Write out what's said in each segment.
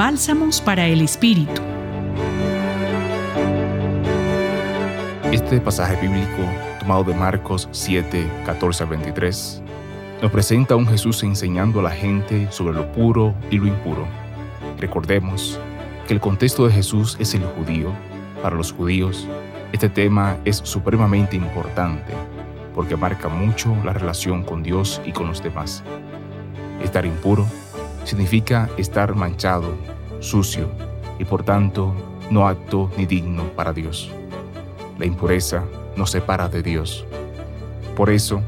Bálsamos para el Espíritu. Este pasaje bíblico, tomado de Marcos 7, 14 al 23, nos presenta a un Jesús enseñando a la gente sobre lo puro y lo impuro. Recordemos que el contexto de Jesús es el judío. Para los judíos, este tema es supremamente importante porque marca mucho la relación con Dios y con los demás. Estar impuro significa estar manchado, sucio y por tanto no apto ni digno para Dios. La impureza nos separa de Dios. Por eso,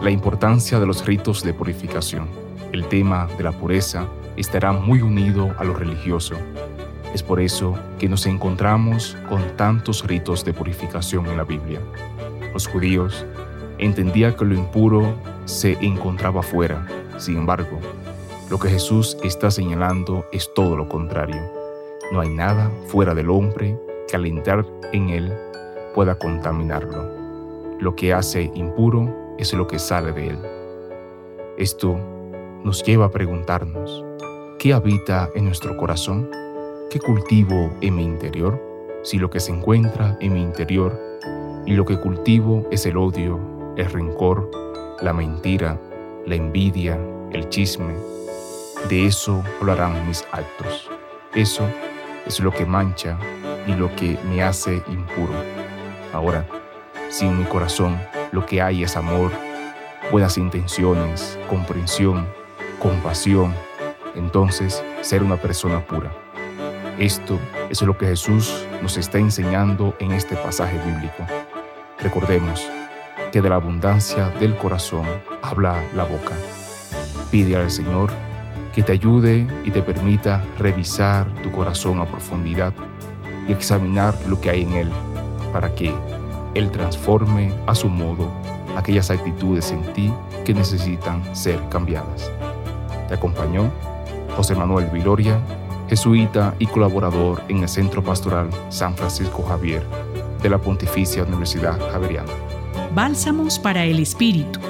la importancia de los ritos de purificación. El tema de la pureza estará muy unido a lo religioso. Es por eso que nos encontramos con tantos ritos de purificación en la Biblia. Los judíos entendían que lo impuro se encontraba fuera. Sin embargo, lo que Jesús está señalando es todo lo contrario. No hay nada fuera del hombre que al entrar en él pueda contaminarlo. Lo que hace impuro es lo que sale de él. Esto nos lleva a preguntarnos, ¿qué habita en nuestro corazón? ¿Qué cultivo en mi interior? Si lo que se encuentra en mi interior y lo que cultivo es el odio, el rencor, la mentira, la envidia, el chisme, de eso hablarán mis actos. Eso es lo que mancha y lo que me hace impuro. Ahora, si en mi corazón lo que hay es amor, buenas intenciones, comprensión, compasión, entonces ser una persona pura. Esto es lo que Jesús nos está enseñando en este pasaje bíblico. Recordemos que de la abundancia del corazón habla la boca. Pide al Señor que te ayude y te permita revisar tu corazón a profundidad y examinar lo que hay en él para que Él transforme a su modo aquellas actitudes en ti que necesitan ser cambiadas. Te acompañó José Manuel Viloria, jesuita y colaborador en el Centro Pastoral San Francisco Javier de la Pontificia Universidad Javeriana. Bálsamos para el Espíritu.